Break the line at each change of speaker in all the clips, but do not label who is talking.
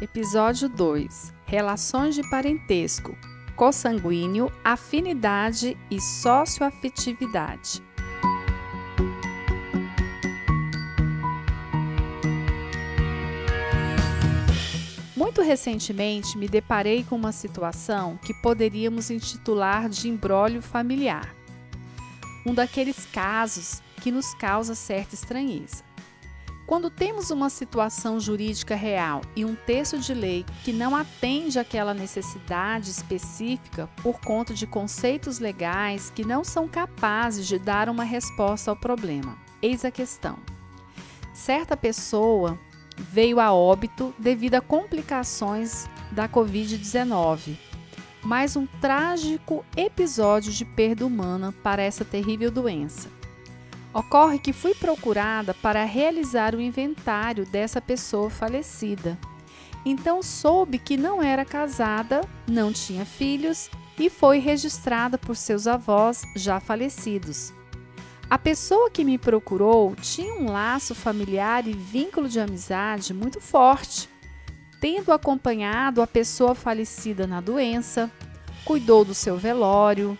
Episódio 2: Relações de parentesco, consanguíneo, afinidade e socioafetividade. Muito recentemente me deparei com uma situação que poderíamos intitular de embrólio familiar. Um daqueles casos que nos causa certa estranheza. Quando temos uma situação jurídica real e um texto de lei que não atende àquela necessidade específica por conta de conceitos legais que não são capazes de dar uma resposta ao problema, eis a questão. Certa pessoa veio a óbito devido a complicações da Covid-19, mais um trágico episódio de perda humana para essa terrível doença. Ocorre que fui procurada para realizar o inventário dessa pessoa falecida. Então soube que não era casada, não tinha filhos e foi registrada por seus avós já falecidos. A pessoa que me procurou tinha um laço familiar e vínculo de amizade muito forte, tendo acompanhado a pessoa falecida na doença, cuidou do seu velório,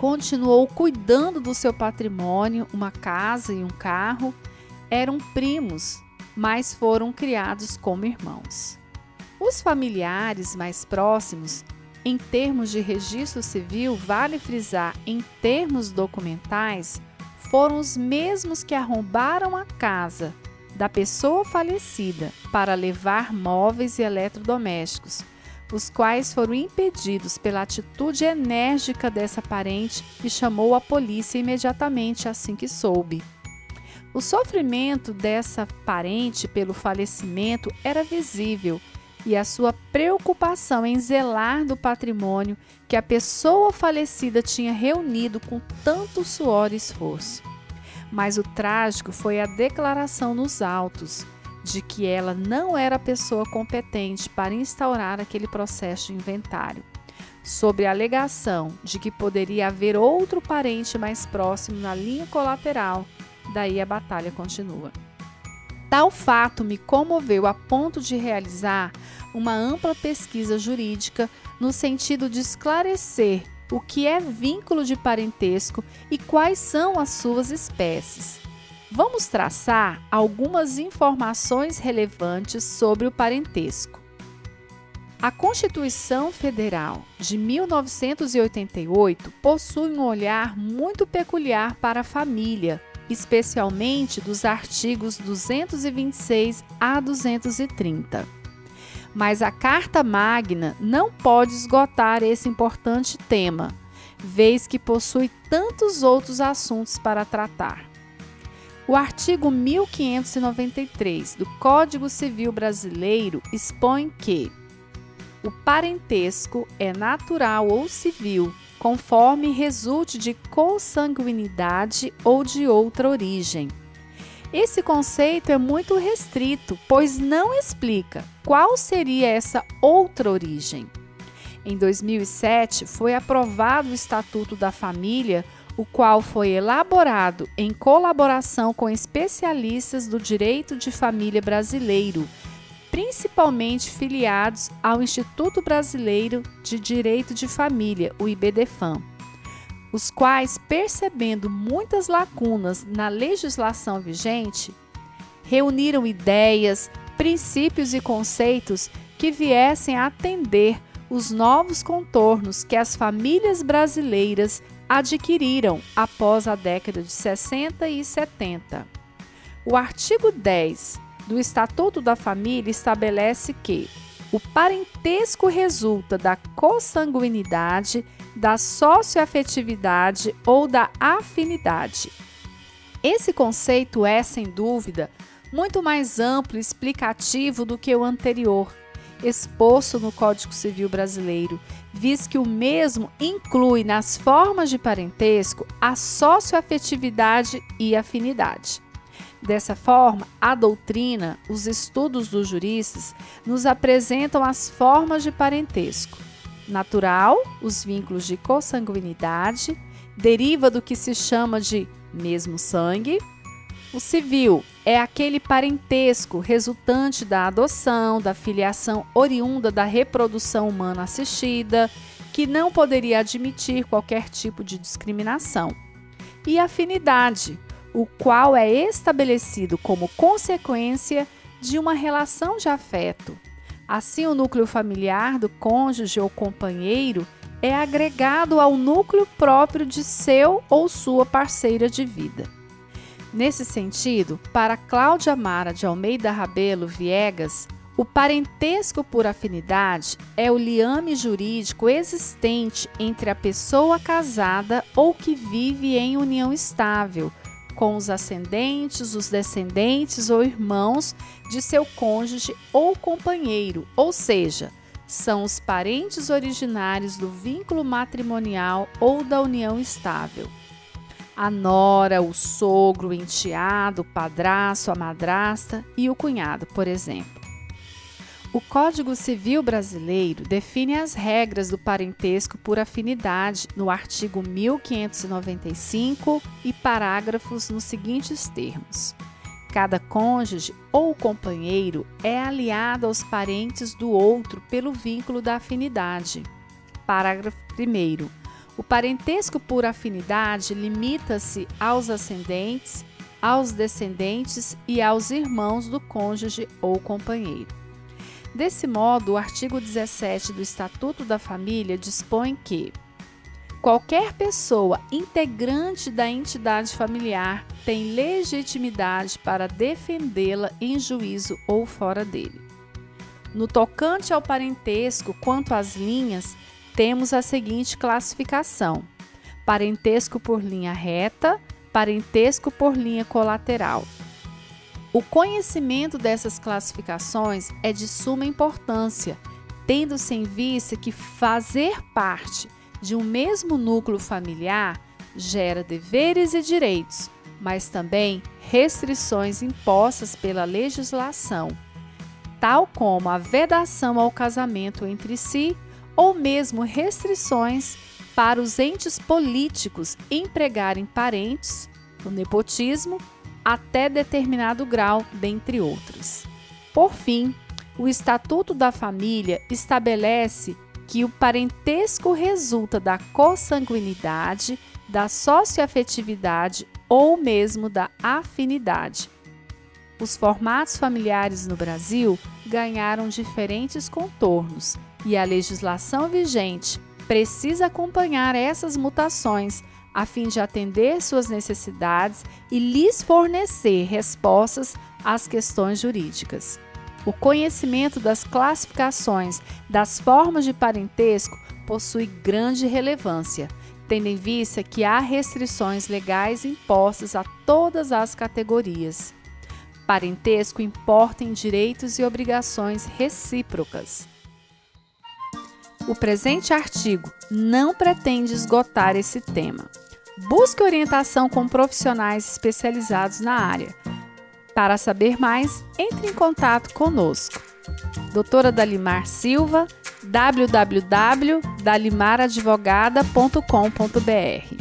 continuou cuidando do seu patrimônio, uma casa e um carro. Eram primos, mas foram criados como irmãos. Os familiares mais próximos, em termos de registro civil, vale frisar, em termos documentais, foram os mesmos que arrombaram a casa da pessoa falecida para levar móveis e eletrodomésticos, os quais foram impedidos pela atitude enérgica dessa parente e chamou a polícia imediatamente assim que soube. O sofrimento dessa parente pelo falecimento era visível e a sua preocupação em zelar do patrimônio que a pessoa falecida tinha reunido com tanto suor e esforço. Mas o trágico foi a declaração nos autos de que ela não era a pessoa competente para instaurar aquele processo de inventário, sobre a alegação de que poderia haver outro parente mais próximo na linha colateral. Daí a batalha continua. Tal fato me comoveu a ponto de realizar uma ampla pesquisa jurídica no sentido de esclarecer o que é vínculo de parentesco e quais são as suas espécies. Vamos traçar algumas informações relevantes sobre o parentesco. A Constituição Federal de 1988 possui um olhar muito peculiar para a família, especialmente dos artigos 226 a 230. Mas a Carta Magna não pode esgotar esse importante tema, vez que possui tantos outros assuntos para tratar. O artigo 1593 do Código Civil Brasileiro expõe que o parentesco é natural ou civil, conforme resulte de consanguinidade ou de outra origem. Esse conceito é muito restrito, pois não explica qual seria essa outra origem. Em 2007, foi aprovado o Estatuto da Família o qual foi elaborado em colaboração com especialistas do direito de família brasileiro, principalmente filiados ao Instituto Brasileiro de Direito de Família, o IBDFAM, os quais, percebendo muitas lacunas na legislação vigente, reuniram ideias, princípios e conceitos que viessem a atender os novos contornos que as famílias brasileiras adquiriram após a década de 60 e 70. O artigo 10 do Estatuto da Família estabelece que o parentesco resulta da consanguinidade, da socioafetividade ou da afinidade. Esse conceito é, sem dúvida, muito mais amplo e explicativo do que o anterior, exposto no Código Civil Brasileiro, visto que o mesmo inclui nas formas de parentesco a socioafetividade e afinidade. Dessa forma, a doutrina, os estudos dos juristas, nos apresentam as formas de parentesco. Natural, os vínculos de consanguinidade, deriva do que se chama de mesmo sangue. O civil é aquele parentesco resultante da adoção, da filiação oriunda da reprodução humana assistida, que não poderia admitir qualquer tipo de discriminação. E afinidade, o qual é estabelecido como consequência de uma relação de afeto. Assim, o núcleo familiar do cônjuge ou companheiro é agregado ao núcleo próprio de seu ou sua parceira de vida. Nesse sentido, para Cláudia Mara de Almeida Rabelo Viegas, o parentesco por afinidade é o liame jurídico existente entre a pessoa casada ou que vive em união estável, com os ascendentes, os descendentes ou irmãos de seu cônjuge ou companheiro, ou seja, são os parentes originários do vínculo matrimonial ou da união estável a nora, o sogro, o enteado, o padrasto, a madrasta e o cunhado, por exemplo. O Código Civil Brasileiro define as regras do parentesco por afinidade no artigo 1595 e parágrafos nos seguintes termos: Cada cônjuge ou companheiro é aliado aos parentes do outro pelo vínculo da afinidade. Parágrafo 1. O parentesco por afinidade limita-se aos ascendentes, aos descendentes e aos irmãos do cônjuge ou companheiro. Desse modo, o artigo 17 do Estatuto da Família dispõe que qualquer pessoa integrante da entidade familiar tem legitimidade para defendê-la em juízo ou fora dele. No tocante ao parentesco, quanto às linhas, temos a seguinte classificação: parentesco por linha reta, parentesco por linha colateral. O conhecimento dessas classificações é de suma importância, tendo-se em vista que fazer parte de um mesmo núcleo familiar gera deveres e direitos, mas também restrições impostas pela legislação, tal como a vedação ao casamento entre si ou mesmo restrições para os entes políticos empregarem parentes, o nepotismo, até determinado grau, dentre outros. Por fim, o Estatuto da Família estabelece que o parentesco resulta da consanguinidade, da socioafetividade ou mesmo da afinidade. Os formatos familiares no Brasil ganharam diferentes contornos e a legislação vigente precisa acompanhar essas mutações a fim de atender suas necessidades e lhes fornecer respostas às questões jurídicas. O conhecimento das classificações das formas de parentesco possui grande relevância, tendo em vista que há restrições legais impostas a todas as categorias. Parentesco importa em direitos e obrigações recíprocas. O presente artigo não pretende esgotar esse tema. Busque orientação com profissionais especializados na área. Para saber mais, entre em contato conosco. Doutora Dalimar Silva, www.dalimaradvogada.com.br